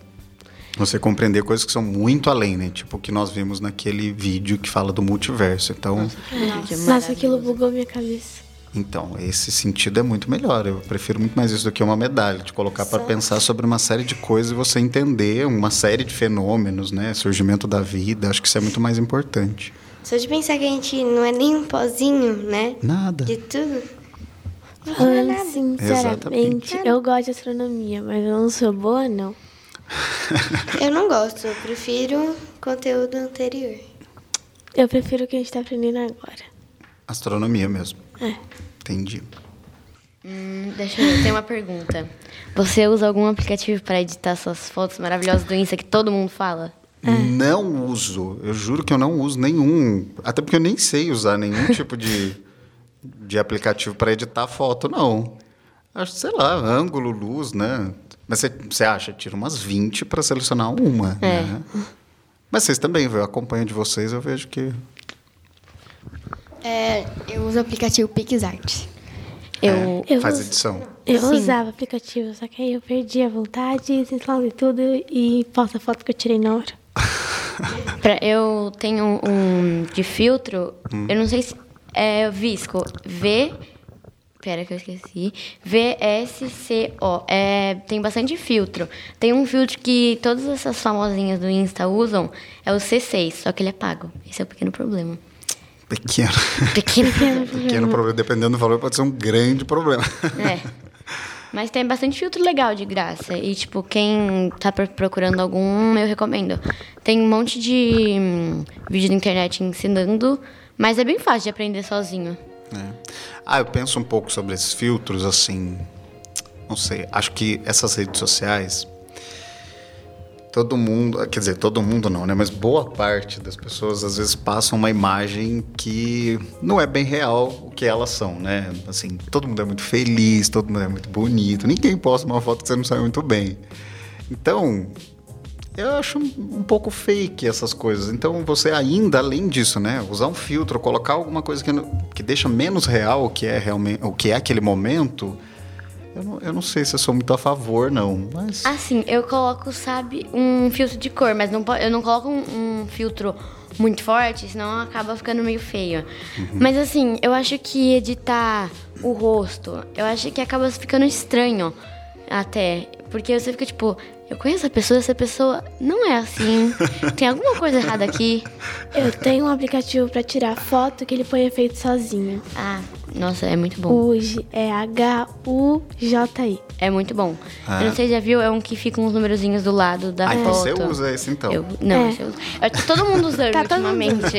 Você compreender coisas que são muito além, né? Tipo o que nós vimos naquele vídeo que fala do multiverso. Então, nossa, nossa aquilo bugou minha cabeça. Então, esse sentido é muito melhor. Eu prefiro muito mais isso do que uma medalha, de colocar para pensar sobre uma série de coisas e você entender uma série de fenômenos, né? Surgimento da vida. Acho que isso é muito mais importante. Só de pensar que a gente não é nem um pozinho, né? Nada. De tudo. Falando é sinceramente, eu gosto de astronomia, mas eu não sou boa, não. eu não gosto, eu prefiro conteúdo anterior. Eu prefiro o que a gente está aprendendo agora. Astronomia mesmo. É. Entendi. Hum, deixa eu ver, tem uma pergunta. Você usa algum aplicativo para editar suas fotos maravilhosas do Insta que todo mundo fala? É. Não uso. Eu juro que eu não uso nenhum. Até porque eu nem sei usar nenhum <laughs> tipo de, de aplicativo para editar foto, não. Acho, sei lá, ângulo, luz, né? Mas você acha? Tira umas 20 para selecionar uma. É. Né? Mas vocês também, eu acompanho de vocês, eu vejo que é, eu uso o aplicativo PixArt. Eu, é, faz edição. Eu Sim. usava aplicativo, só que aí eu perdi a vontade, instalo tudo e posto a foto que eu tirei na hora. <laughs> pra, eu tenho um de filtro, hum. eu não sei se é Visco, V Pera que eu esqueci. VSCO. É, tem bastante filtro. Tem um filtro que todas essas famosinhas do Insta usam, é o C6, só que ele é pago. Esse é o pequeno problema. Pequeno. Pequeno, <laughs> pequeno problema. Dependendo do valor, pode ser um grande problema. É. <laughs> Mas tem bastante filtro legal de graça. E, tipo, quem tá procurando algum, eu recomendo. Tem um monte de hum, vídeo na internet ensinando, mas é bem fácil de aprender sozinho. É. Ah, eu penso um pouco sobre esses filtros, assim. não sei. Acho que essas redes sociais todo mundo, quer dizer, todo mundo não, né? Mas boa parte das pessoas às vezes passam uma imagem que não é bem real o que elas são, né? Assim, todo mundo é muito feliz, todo mundo é muito bonito, ninguém posta uma foto que você não sabe muito bem. Então, eu acho um pouco fake essas coisas. Então, você ainda, além disso, né? Usar um filtro, colocar alguma coisa que, que deixa menos real o que é realmente, o que é aquele momento eu não, eu não sei se eu sou muito a favor, não, mas... Assim, eu coloco, sabe, um filtro de cor, mas não, eu não coloco um, um filtro muito forte, senão acaba ficando meio feio. Uhum. Mas assim, eu acho que editar o rosto, eu acho que acaba ficando estranho até. Porque você fica tipo, eu conheço a pessoa, essa pessoa não é assim. <laughs> Tem alguma coisa errada aqui. Eu tenho um aplicativo para tirar foto que ele põe efeito sozinho. Ah, nossa, é muito bom. Huj, é H-U-J-I. É muito bom. Ah. Eu não sei se já viu, é um que fica uns numerozinhos do lado da ah, foto. você usa esse então? Eu, não, é. esse eu uso. Todo mundo <laughs> usando tá <laughs> ultimamente.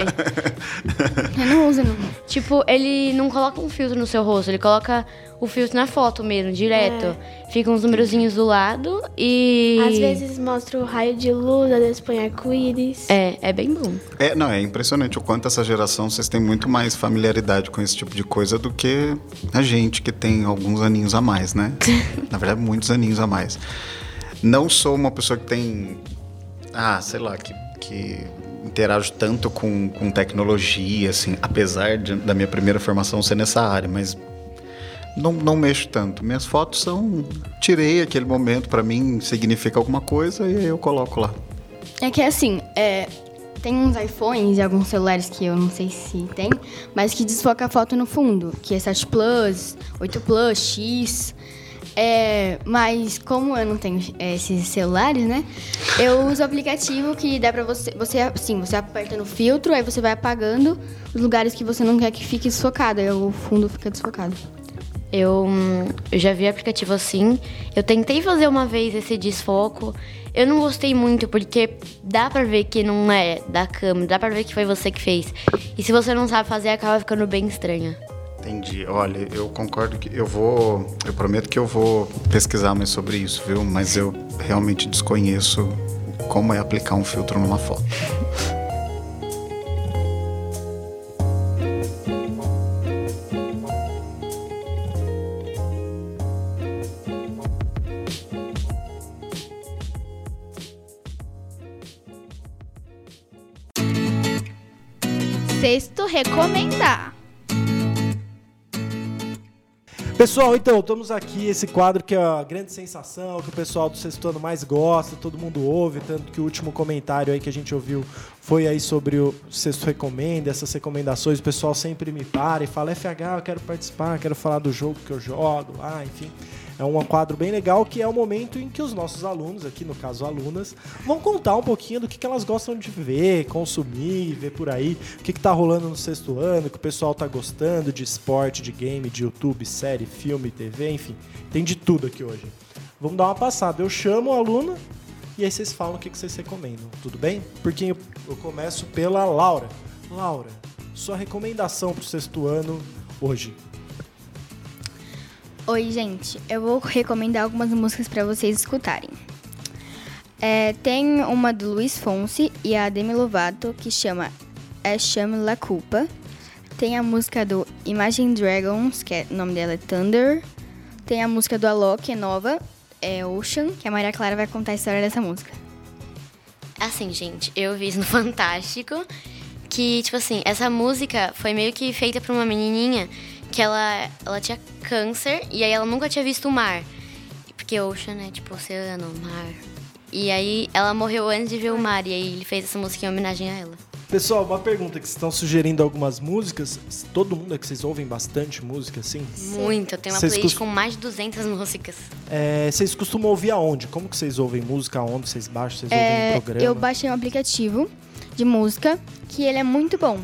eu não uso, não. Tipo, ele não coloca um filtro no seu rosto, ele coloca o filtro na foto mesmo, direto. É. Fica uns numerozinhos do lado e. Às vezes mostra o raio de luz, às vezes põe arco-íris. É, é bem bom. É, não, é impressionante o quanto essa geração vocês têm muito mais familiaridade com esse tipo de coisa do que a gente que tem alguns aninhos a mais, né? <laughs> Na verdade, muitos aninhos a mais. Não sou uma pessoa que tem. Ah, sei lá, que. que interajo tanto com, com tecnologia, assim, apesar de, da minha primeira formação ser nessa área, mas não, não mexo tanto. Minhas fotos são. Tirei aquele momento, para mim significa alguma coisa e eu coloco lá. É que assim, é, tem uns iPhones e alguns celulares que eu não sei se tem, mas que desfoca a foto no fundo, que é 7 Plus, 8 Plus, X. É, mas como eu não tenho é, esses celulares, né? Eu uso o aplicativo que dá pra você. Você sim, você aperta no filtro, aí você vai apagando os lugares que você não quer que fique desfocado, aí o fundo fica desfocado. Eu, eu já vi aplicativo assim. Eu tentei fazer uma vez esse desfoco. Eu não gostei muito porque dá pra ver que não é da câmera, dá pra ver que foi você que fez. E se você não sabe fazer, acaba ficando bem estranha. Entendi. Olha, eu concordo que eu vou. Eu prometo que eu vou pesquisar mais sobre isso, viu? Mas eu realmente desconheço como é aplicar um filtro numa foto. <laughs> Pessoal, então, estamos aqui, esse quadro que é a grande sensação, que o pessoal do sexto ano mais gosta, todo mundo ouve, tanto que o último comentário aí que a gente ouviu foi aí sobre o Sexto Recomenda, essas recomendações, o pessoal sempre me para e fala, FH, eu quero participar, quero falar do jogo que eu jogo, ah, enfim. É um quadro bem legal que é o momento em que os nossos alunos, aqui no caso alunas, vão contar um pouquinho do que, que elas gostam de ver, consumir, ver por aí, o que, está rolando no sexto ano, que o pessoal está gostando de esporte, de game, de YouTube, série, filme, TV, enfim. Tem de tudo aqui hoje. Vamos dar uma passada. Eu chamo o aluno e aí vocês falam o que, que vocês recomendam, tudo bem? Porque eu, eu começo pela Laura. Laura, sua recomendação para o sexto ano hoje. Oi, gente. Eu vou recomendar algumas músicas para vocês escutarem. É, tem uma do Luiz Fonsi e a Demi Lovato que chama É Chame La Culpa. Tem a música do Imagine Dragons, que é, o nome dela é Thunder. Tem a música do Alok, que é nova, é Ocean, que a Maria Clara vai contar a história dessa música. Assim, gente, eu vi isso no <laughs> Fantástico, que, tipo assim, essa música foi meio que feita pra uma menininha que ela, ela tinha câncer e aí ela nunca tinha visto o mar. Porque ocean é tipo oceano, mar. E aí ela morreu antes de ver o mar e aí ele fez essa música em homenagem a ela. Pessoal, uma pergunta que vocês estão sugerindo algumas músicas. Todo mundo é que vocês ouvem bastante música, assim? Muito. Eu tenho uma vocês playlist com mais de 200 músicas. É, vocês costumam ouvir aonde? Como que vocês ouvem música? Aonde vocês baixam? Vocês é, ouvem programa? Eu baixei um aplicativo de música que ele é muito bom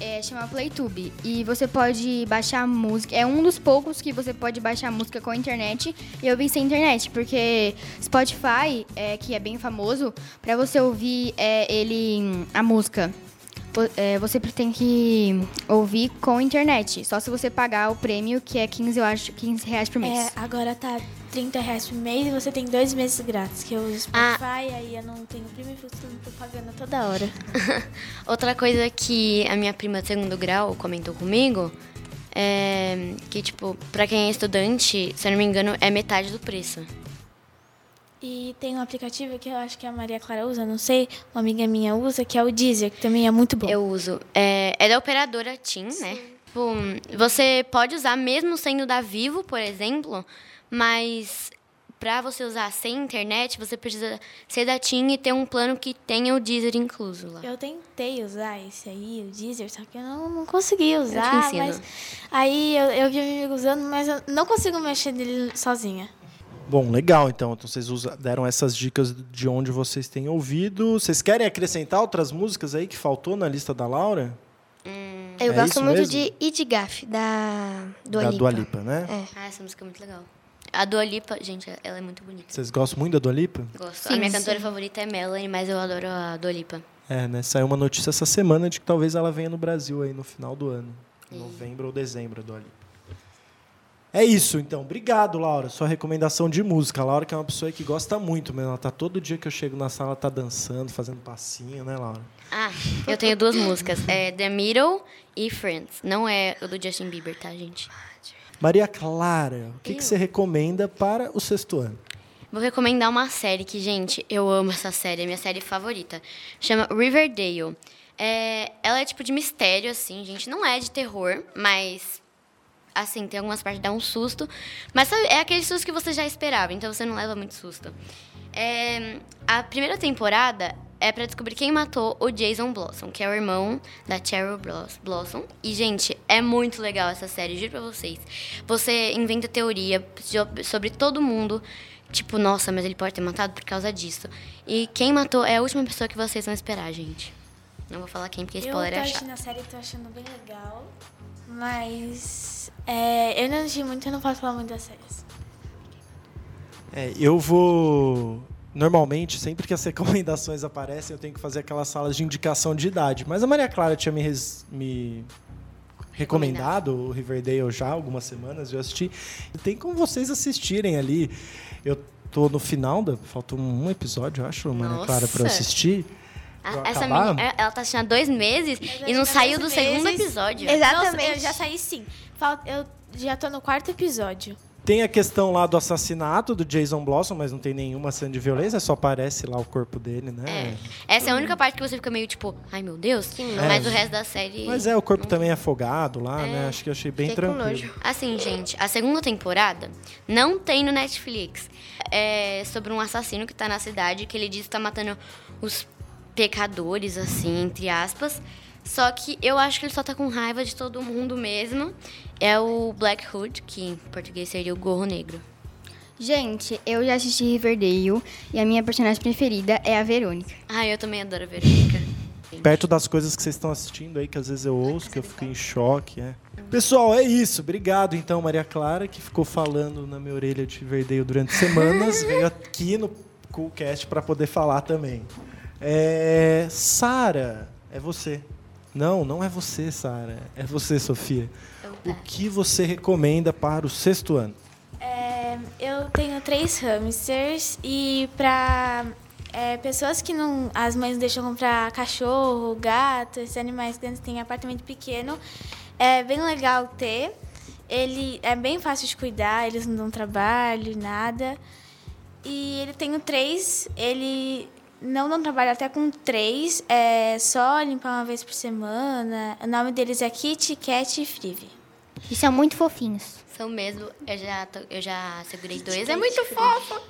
é, chama Playtube. E você pode baixar música. É um dos poucos que você pode baixar música com a internet. E eu vi sem internet, porque Spotify, é, que é bem famoso, para você ouvir é, ele a música. É, você tem que ouvir com internet. Só se você pagar o prêmio, que é 15, eu acho, 15 reais por mês. É, agora tá 30 reais por mês e você tem dois meses grátis, que eu uso Ah. Spotify, aí eu não tenho primo e fico propaganda toda hora. <laughs> Outra coisa que a minha prima de segundo grau comentou comigo é que, tipo, pra quem é estudante, se eu não me engano, é metade do preço. E tem um aplicativo que eu acho que a Maria Clara usa, não sei, uma amiga minha usa, que é o Deezer, que também é muito bom. Eu uso. É, é da operadora TIM, né? Tipo, você pode usar mesmo sendo da Vivo, por exemplo, mas pra você usar sem internet, você precisa ser da TIM e ter um plano que tenha o Deezer incluso lá. Eu tentei usar esse aí, o Deezer, só que eu não, não consegui usar. ensino. Mas aí eu, eu vi um amigo usando, mas eu não consigo mexer nele sozinha. Bom, legal então. Então vocês deram essas dicas de onde vocês têm ouvido. Vocês querem acrescentar outras músicas aí que faltou na lista da Laura? Eu É gosto muito mesmo? de Idigaf, da Dua da Lipa. Dua Lipa, né? Ah, essa música é muito legal. A Dua Lipa, gente, ela é muito bonita. Vocês gostam muito da Dua Lipa? Gosto. a minha cantora favorita é Melanie, mas eu adoro a Dua Lipa. É, né? Saiu uma notícia essa semana de que talvez ela venha no Brasil aí no final do ano. Novembro ou dezembro, a Dua Lipa. É isso, então. Obrigado, Laura. Sua recomendação de música. A Laura que é uma pessoa que gosta muito, mas ela tá todo dia que eu chego na sala, ela tá dançando, fazendo passinho, né, Laura? Ah, eu tenho duas músicas. É The Middle e Friends. Não é o do Justin Bieber, tá, gente? Maria Clara, o que, que você recomenda para o sexto ano? Vou recomendar uma série que, gente, eu amo essa série, é minha série favorita. Chama Riverdale. É, ela é tipo de mistério, assim, gente. Não é de terror, mas. Assim, tem algumas partes que dá um susto. Mas sabe, é aquele susto que você já esperava, então você não leva muito susto. É, a primeira temporada é pra descobrir quem matou o Jason Blossom, que é o irmão da Cheryl Blos- Blossom. E, gente, é muito legal essa série, juro pra vocês. Você inventa teoria so- sobre todo mundo. Tipo, nossa, mas ele pode ter matado por causa disso. E quem matou é a última pessoa que vocês vão esperar, gente. Não vou falar quem, porque eu spoiler tô é chato. assistindo a série e tô achando bem legal, mas é, eu não assisti muito, eu não posso falar muito das séries. É, eu vou. Normalmente, sempre que as <laughs> recomendações aparecem, eu tenho que fazer aquelas salas de indicação de idade. Mas a Maria Clara tinha me, res- me recomendado o Riverdale já há algumas semanas, eu assisti. E tem como vocês assistirem ali. Eu tô no final, da, falta um episódio, eu acho, Maria Clara, para assistir. Essa menina, ela tá assistindo há dois meses e não saiu do dois segundo meses. episódio. Exatamente. Nossa, eu já saí sim. Falta, eu já tô no quarto episódio. Tem a questão lá do assassinato do Jason Blossom, mas não tem nenhuma cena de violência, só aparece lá o corpo dele, né? É. Essa é a única parte que você fica meio tipo, ai meu Deus, mas o resto da série. Mas é, o corpo também é afogado lá, né? Acho que eu achei bem Fiquei com tranquilo. nojo. Assim, gente, a segunda temporada não tem no Netflix. É sobre um assassino que tá na cidade que ele diz que tá matando os pecadores, assim, entre aspas. Só que eu acho que ele só tá com raiva de todo mundo mesmo. É o Black Hood, que em português seria o Gorro Negro. Gente, eu já assisti Riverdale e a minha personagem preferida é a Verônica. Ah, eu também adoro a Verônica. <laughs> Perto das coisas que vocês estão assistindo aí, que às vezes eu ouço, que eu fico em choque, é. Pessoal, é isso. Obrigado, então, Maria Clara, que ficou falando na minha orelha de Riverdale durante semanas. <laughs> veio aqui no Coolcast para poder falar também. É... Sara, é você. Não, não é você, Sara. É você, Sofia. O que você recomenda para o sexto ano? É, eu tenho três hamsters e para pessoas que não. As mães não deixam comprar cachorro, gato, esses animais grandes têm apartamento pequeno. É bem legal ter. Ele é bem fácil de cuidar, eles não dão trabalho, nada. E ele tem três, ele não dão trabalho até com três, é só limpar uma vez por semana. O nome deles é Kitty, Cat e Frive. E são muito fofinhos. São mesmo, eu já, tô- eu já segurei dois. É muito fofo.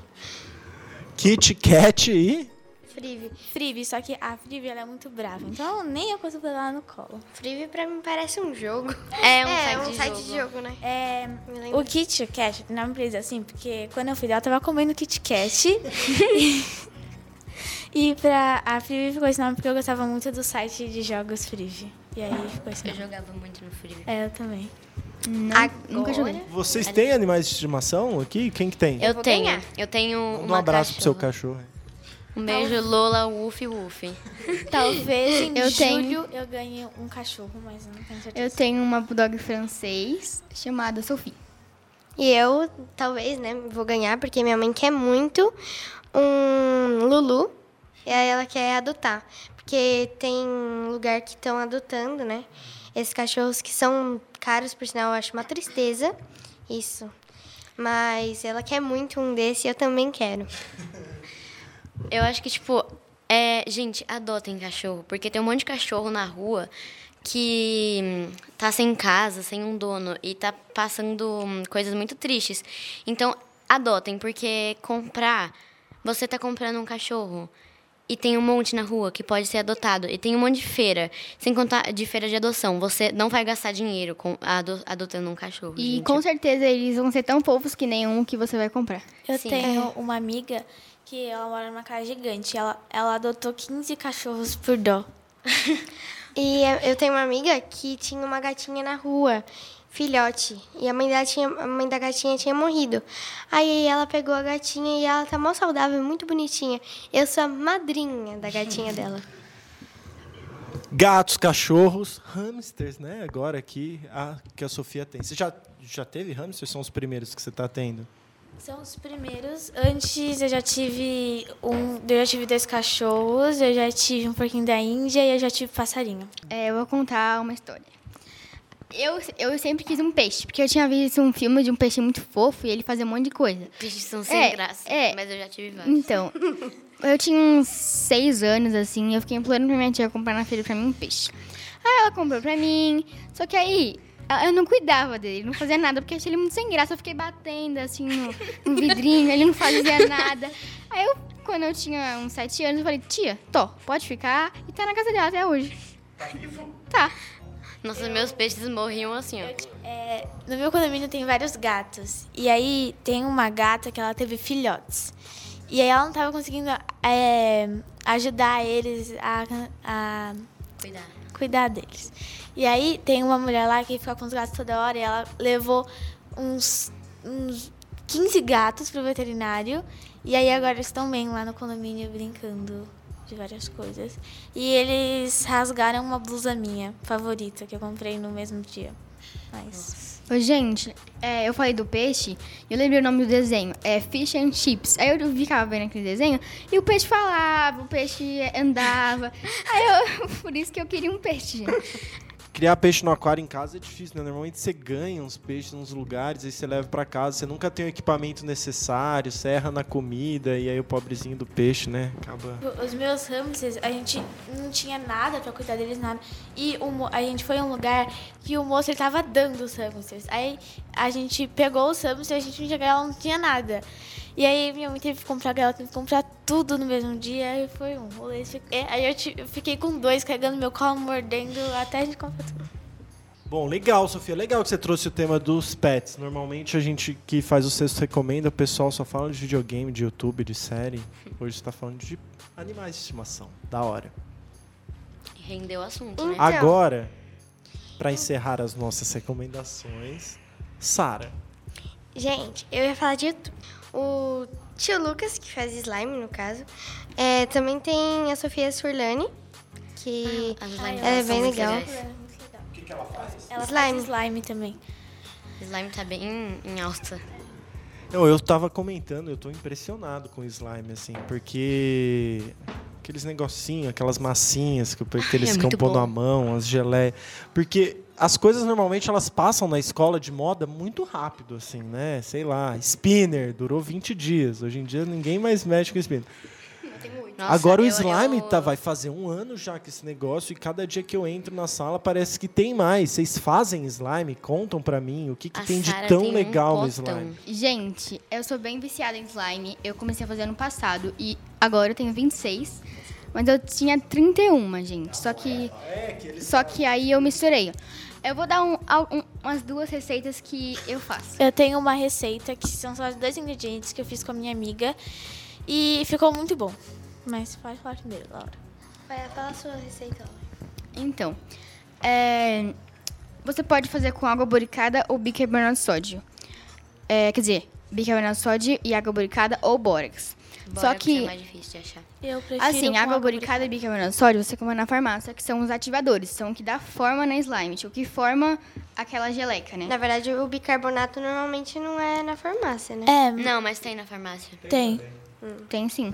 Kit Kat e. Frive. Frive, só que a Frive ela é muito brava, então nem eu consigo pegar ela no colo. Frive pra mim parece um jogo. É um <laughs> é, site, um de, site jogo. de jogo, né? É, o Kit Kat, eles é assim, porque quando eu fui dela, eu tava comendo Kit Kat. <laughs> <laughs> e pra a Frive ficou esse nome porque eu gostava muito do site de jogos Frive. E aí ficou esse Eu jogava muito no Free. É, eu também. Não, nunca joguei. Vocês têm animais de estimação aqui? Quem que tem? Eu vou tenho. ganhar. Eu tenho Manda um uma abraço pro seu cachorro. Um beijo, Lola, Woof, Woof. <laughs> Talvez em Eu tenho- julho eu ganhe um cachorro, mas eu não tenho certeza. Eu tenho uma bulldog francês chamada Sophie. E eu, talvez, né, vou ganhar, porque minha mãe quer muito um Lulu. E aí ela quer adotar. Porque tem lugar que estão adotando, né? Esses cachorros que são caros, por sinal, eu acho uma tristeza. Isso. Mas ela quer muito um desse e eu também quero. <laughs> Eu acho que, tipo, é, gente, adotem cachorro. Porque tem um monte de cachorro na rua que hum, tá sem casa, sem um dono e tá passando hum, coisas muito tristes. Então, adotem, porque comprar, você tá comprando um cachorro e tem um monte na rua que pode ser adotado e tem um monte de feira, sem contar de feira de adoção. Você não vai gastar dinheiro com ado- adotando um cachorro. E gente. com certeza eles vão ser tão fofos que nenhum que você vai comprar. Eu Sim. tenho uma amiga que ela mora numa casa gigante. Ela, ela adotou 15 cachorros por dó. <laughs> E eu tenho uma amiga que tinha uma gatinha na rua, filhote. E a mãe, dela tinha, a mãe da gatinha tinha morrido. Aí ela pegou a gatinha e ela tá mó saudável, muito bonitinha. Eu sou a madrinha da gatinha <laughs> dela. Gatos, cachorros, hamsters, né? Agora aqui, a, que a Sofia tem. Você já, já teve hamsters? São os primeiros que você está tendo? São os primeiros. Antes eu já tive um, eu já tive dois cachorros, eu já tive um porquinho da Índia e eu já tive passarinho. É, eu vou contar uma história. Eu, eu sempre quis um peixe, porque eu tinha visto um filme de um peixe muito fofo e ele fazia um monte de coisa. Peixes são sem É, graça, é. mas eu já tive vários. Então, eu tinha uns seis anos, assim, e eu fiquei implorando pra minha tia comprar na feira pra mim um peixe. Aí ela comprou pra mim, só que aí eu não cuidava dele, não fazia nada, porque achei ele muito sem graça. Eu fiquei batendo, assim, no, no vidrinho, ele não fazia nada. Aí eu, quando eu tinha uns sete anos, eu falei, tia, tô, pode ficar, e tá na casa dela até hoje. Tá. Nossa, meus peixes morriam assim, ó. É, no meu condomínio tem vários gatos. E aí tem uma gata que ela teve filhotes. E aí ela não tava conseguindo é, ajudar eles a, a Cuidado. cuidar deles. E aí tem uma mulher lá que fica com os gatos toda hora e ela levou uns, uns 15 gatos pro veterinário. E aí agora estão bem lá no condomínio brincando de várias coisas. E eles rasgaram uma blusa minha favorita que eu comprei no mesmo dia. Mas gente, é, eu falei do peixe eu lembrei o nome do desenho. É Fish and Chips. Aí eu ficava vendo aquele desenho e o peixe falava, o peixe andava. Aí eu, <laughs> por isso que eu queria um peixe, gente. Criar peixe no aquário em casa é difícil, né? Normalmente você ganha uns peixes nos lugares, aí você leva pra casa, você nunca tem o equipamento necessário, você erra na comida, e aí o pobrezinho do peixe, né? Acaba. os meus hamsters, a gente não tinha nada pra cuidar deles, nada. E mo- a gente foi em um lugar que o moço ele tava dando os hamsters. Aí a gente pegou os hamsters, a gente não ela não tinha nada. E aí minha mãe teve que comprar ela teve que comprar tudo no mesmo dia. Aí foi um rolê. É, Aí eu, eu fiquei com dois carregando meu colo, mordendo até a gente comprar tudo. Bom, legal, Sofia. Legal que você trouxe o tema dos pets. Normalmente a gente que faz o sexto recomenda, o pessoal só fala de videogame, de YouTube, de série. Hoje você tá falando de animais de estimação. Da hora. Rendeu o assunto, né? Então. Agora, pra encerrar as nossas recomendações, Sara. Gente, eu ia falar de YouTube. O tio Lucas, que faz slime, no caso. É, também tem a Sofia Surlani, que ela é são bem legal. legais. Ela Slime. faz slime também. Slime tá bem em alta. Não, eu tava comentando, eu tô impressionado com o slime, assim, porque aqueles negocinhos, aquelas massinhas que, que eles é ficam pondo bom. à mão, as geleias. Porque as coisas normalmente elas passam na escola de moda muito rápido, assim, né? Sei lá, spinner, durou 20 dias. Hoje em dia ninguém mais mexe com spinner. Nossa, Agora o slime eu- tá, vai fazer um ano já que esse negócio e cada dia que eu entro na sala parece que tem mais. Vocês fazem slime? Contam pra mim o que, que tem de Sara tão tem um legal no potão. slime. Gente, eu sou bem viciada em slime. Eu comecei a fazer ano passado e agora eu tenho 26. Mas eu tinha 31, gente. Só que. Só que aí eu misturei. Eu vou dar um- um- umas duas receitas que eu faço. Eu tenho uma receita que são só os dois ingredientes que eu fiz com a minha amiga. E ficou muito bom. Mas pode falar primeiro, Laura. Vai, fala a sua receita. Laura. Então, é, você pode fazer com água boricada ou bicarbonato de sódio. É, quer dizer, bicarbonato de sódio e água boricada ou bórax. Só que- é mais difícil de achar. Eu prefiro Assim, água boricada e bicarbonato de sódio você compra na farmácia, que são os ativadores, são o que dá forma na slime, tipo, o que forma aquela geleca, né? Na verdade, o bicarbonato normalmente não é na farmácia, né? É, Não, mas tem na farmácia. tem. Tem sim.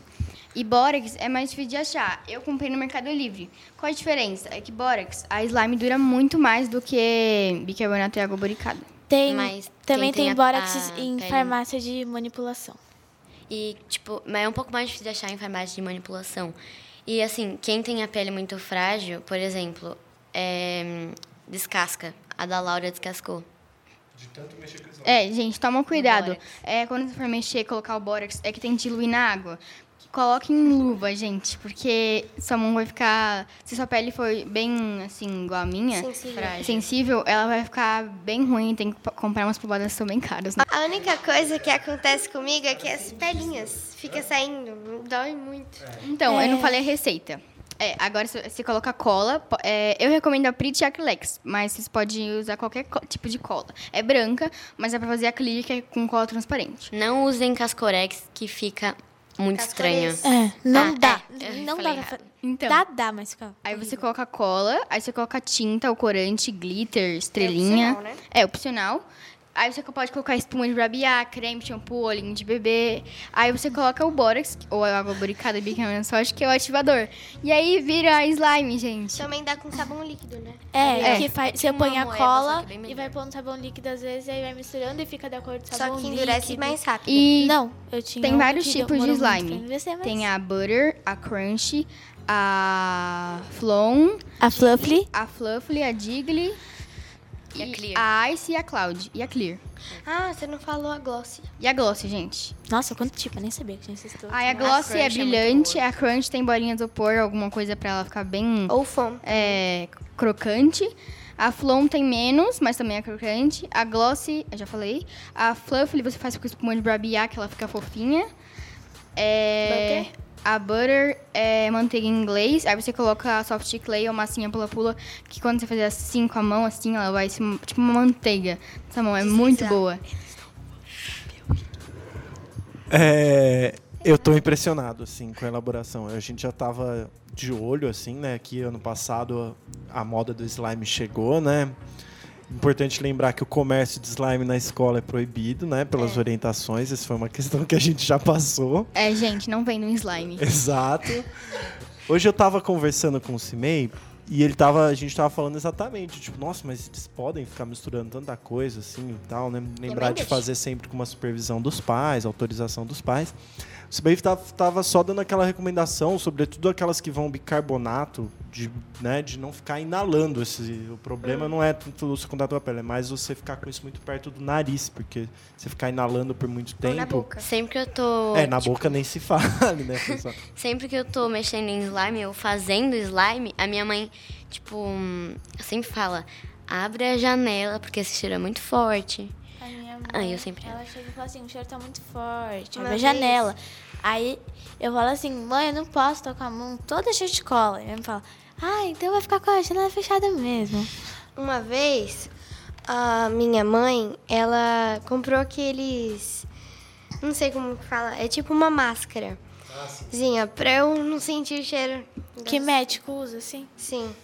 E Borax é mais difícil de achar. Eu comprei no Mercado Livre. Qual a diferença? É que Borax, a slime dura muito mais do que bicarbonato e água boricada. Tem, Mas também tem tem a- bórax a em pele- farmácia de manipulação. E, tipo, mas é um pouco mais difícil de achar em farmácia de manipulação. E, assim, quem tem a pele muito frágil, por exemplo, é, descasca. A da Laura descascou. É, gente, toma cuidado. Bórax. É, quando você for mexer, colocar o Borax, é que tem que diluir na água. Coloque em luva, gente, porque sua mão vai ficar... Se sua pele for bem, assim, igual a minha, Sensível. Frágil. sensível, ela vai ficar bem ruim. Tem que comprar umas pomadas que são bem caras, né? A única coisa que acontece comigo é que as pelinhas ficam saindo. Dói muito. Então, eu não falei a receita. É, agora você coloca cola. é, eu recomendo a Pretty Acrylex, mas vocês podem usar qualquer tipo de cola. É branca, mas é pra fazer acrílica é com cola transparente. Não usem Cascorex, que fica muito estranho. Cascorex. É, não Ah, dá. é, não dá pra. Então. Dá, dá, mas fica. Aí você coloca cola, aí você coloca tinta, o corante, glitter, estrelinha. opcional, né? É opcional. Aí você pode colocar espuma de barbear, creme, shampoo, olhinho de bebê. Aí você coloca o bórax, ou a água boricada, bicarbonato sódio, que é o ativador. E aí vira slime, gente. Também dá com sabão líquido, né? É, É. que faz, você põe a cola bem e vai pondo sabão líquido às vezes, aí vai misturando e fica da cor do sabão Só que endurece líquido. mais rápido. E Não, eu tinha tem um vários tipos de slime. endurecer, mas- Tem a butter, a crunchy, a flon, a Fluffy. a fluffy, a jiggly, E a Clear. a ice e a cloud. E a clear. Ah, você não falou a gloss. E a gloss, gente. Nossa, quanto tipo, eu nem sabia que tinha esses todos. Aí a A gloss crunch é brilhante, a crunch tem bolinha de isopor, alguma coisa pra ela ficar bem Ou foam. é, crocante. A Flom tem menos, mas também é crocante. A Glossy, eu já falei. A Fluffy você faz com espuma de barbear, que ela fica fofinha. É, A Butter é manteiga em inglês. Aí você coloca a soft clay ou massinha pula-pula, que quando você fazer assim com a mão, assim, ela vai ser tipo uma manteiga. Essa mão é muito boa. É, eu tô impressionado, assim, com a elaboração. A gente já tava de olho, assim, né? Que ano passado a moda do slime chegou, né? Importante lembrar que o comércio de slime na escola é proibido, né? Pelas orientações. Essa foi uma questão que a gente já passou. É, gente, não vem no slime. <laughs> Exato. Hoje eu tava conversando com o Cimei e ele tava, a gente tava falando exatamente, tipo, nossa, mas eles podem ficar misturando tanta coisa assim e tal, né? Lembrar de fazer sempre com uma supervisão dos pais, autorização dos pais. O Cimei tava, tava só dando aquela recomendação, sobretudo aquelas que vão bicarbonato, de, né, de não ficar inalando esse. O problema não é tanto o contato com a pele, é mais você ficar com isso muito perto do nariz, porque você ficar inalando por muito Ou tempo. na boca. Sempre que eu tô. É, na tipo, boca nem se fale, né, pessoal? <laughs> Sempre que eu tô mexendo em slime ou fazendo slime, a minha mãe, tipo, hum, sempre fala: abre a janela, porque esse cheiro é muito forte. A minha mãe, Aí eu sempre- Ela chega e fala assim, o cheiro tá muito forte, abre a vez- janela. Aí eu falo assim, mãe, eu não posso tô com a mão toda cheia de cola. E ela me fala, ah, então vai ficar com a janela fechada mesmo. Uma vez, a minha mãe, ela comprou aqueles. Não sei como que fala. É tipo uma máscara. Zinha, pra eu não sentir o cheiro. Que das- médico usa, assim? Sim.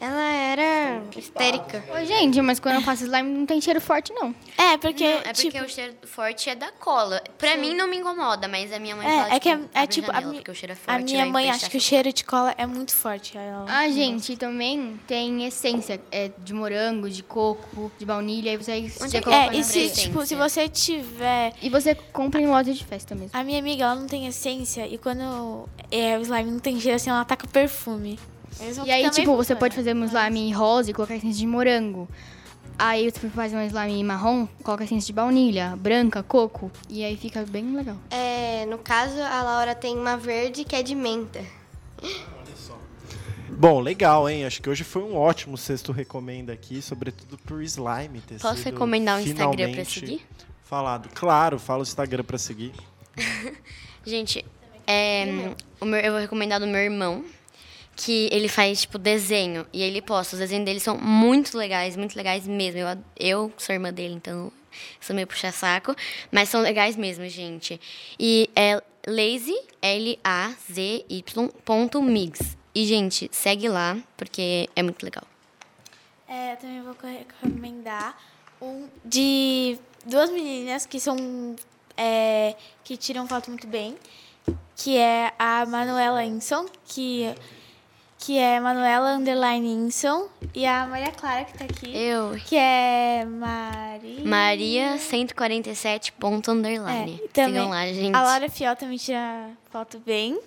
Ela era histérica. Ô, gente, mas quando eu faço slime não tem cheiro forte, não. É, porque, Não, é porque tipo, o cheiro forte é da cola. Pra mim não me incomoda, mas a minha mãe fala é, é que é, tipo, é abre tipo, a, janela, mi- porque o cheiro é a forte. minha vai mãe acha que o cheiro de cola é muito forte. Ela- Ah, gente, também tem essência é, de morango, de coco, de baunilha, aí você, você é É, na e se, tipo, se você tiver... E você compra em loja de festa mesmo. A minha amiga, ela não tem essência e quando é, o slime não tem cheiro assim, ela taca perfume. E aí, tipo, você pode fazer um slime rosa e colocar essência de morango. Aí você faz um slime marrom, coloca essência de baunilha, branca, coco. E aí fica bem legal. É, no caso, a Laura tem uma verde que é de menta. Bom, legal, hein? Acho que hoje foi um ótimo sexto recomenda aqui, sobretudo por slime ter Posso sido recomendar o Instagram pra seguir? Falado. Claro, fala o Instagram pra seguir. <laughs> Gente, é, o meu, eu vou recomendar do meu irmão, que ele faz, tipo, desenho. E ele posta. Os desenhos dele são muito legais, muito legais mesmo. Eu, eu sou irmã dele, então sou meio puxa-saco. Mas são legais mesmo, gente. E é lazy, L-A-Z-Y, ponto mix. E, gente, segue lá, porque é muito legal. É, eu também vou recomendar um de duas meninas que são é, que tiram foto muito bem, que é a Manuela Inson, que que é Manuela Underline Inson, e a Maria Clara, que tá aqui. Eu. Que é Maria... Maria 147 ponto underline. É, também, Sigam lá, gente. A Laura Fiel também tira foto bem.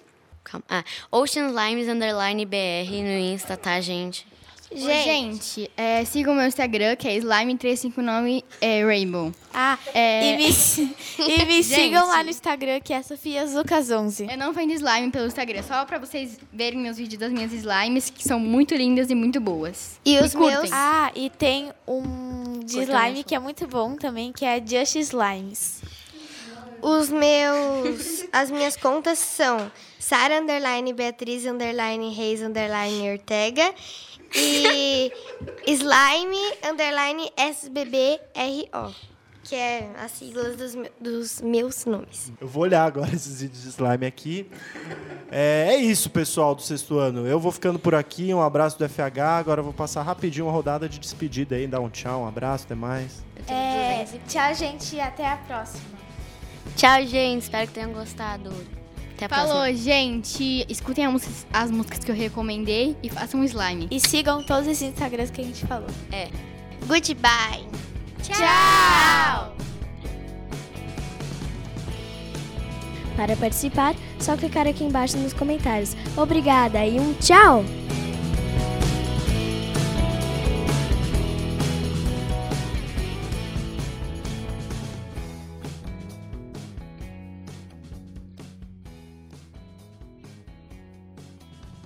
Calma. Ah, Ocean Slimes underline BR no Insta, tá, gente? Gente, gente é, sigam o meu Instagram, que é slime359 é, Rainbow. Ah, É. e me, <laughs> e me sigam lá no Instagram, que é Sofias Lucas 11. Eu não vendo slime pelo Instagram, só pra vocês verem meus vídeos das minhas slimes, que são muito lindas e muito boas. E os curtem. meus. Ah, e tem um de slime que é muito bom também, que é Just Slimes. Os meus. As minhas contas são Sara Underline Beatriz Underline Reis Underline Ortega e Slime Underline SBBRO, que é as siglas dos, me- dos meus nomes. Eu vou olhar agora <laughs> esses vídeos de slime aqui. É, é isso, pessoal do sexto ano. Eu vou ficando por aqui. Um abraço do FH. Agora eu vou passar rapidinho uma rodada de despedida aí. Dar um tchau, um abraço, até mais. É, tchau, gente, e até a próxima. Tchau, gente. Espero que tenham gostado. Até a Falou, próxima. gente. Escutem as músicas, as músicas que eu recomendei e façam um slime. E sigam todos os Instagrams que a gente falou. Goodbye! Tchau! Para participar, só clicar aqui embaixo nos comentários. Obrigada e um tchau!